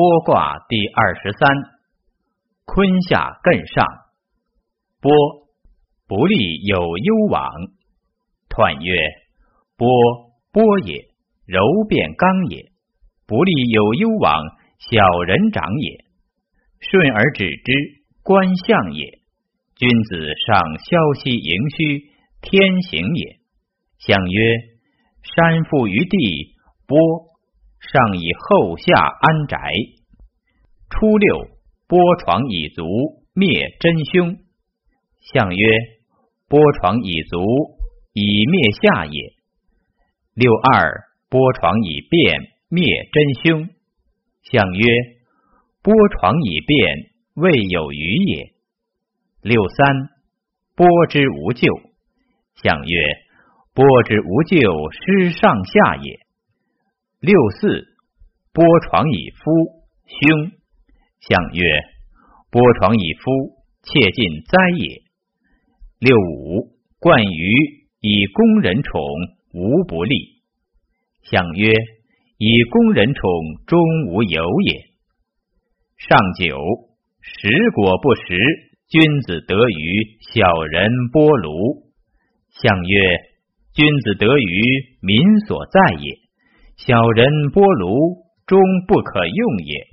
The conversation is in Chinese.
剥卦第二十三，坤下艮上，剥不利有攸往。彖曰：剥剥也，柔变刚也，不利有攸往，小人长也。顺而止之，观象也。君子上消息盈虚，天行也。象曰：山覆于地，剥。上以后下安宅。初六，剥床以足，灭真凶。象曰：剥床以足，以灭下也。六二，剥床以变，灭真凶。象曰：剥床以变，未有余也。六三，剥之无咎。象曰：剥之无咎，失上下也。六四，剥床以夫，凶。象曰：剥床以夫，切近灾也。六五，冠于以宫人宠，无不利。象曰：以宫人宠，终无有也。上九，食果不食，君子得于小人剥炉。象曰：君子得于民所在也。小人剥炉，终不可用也。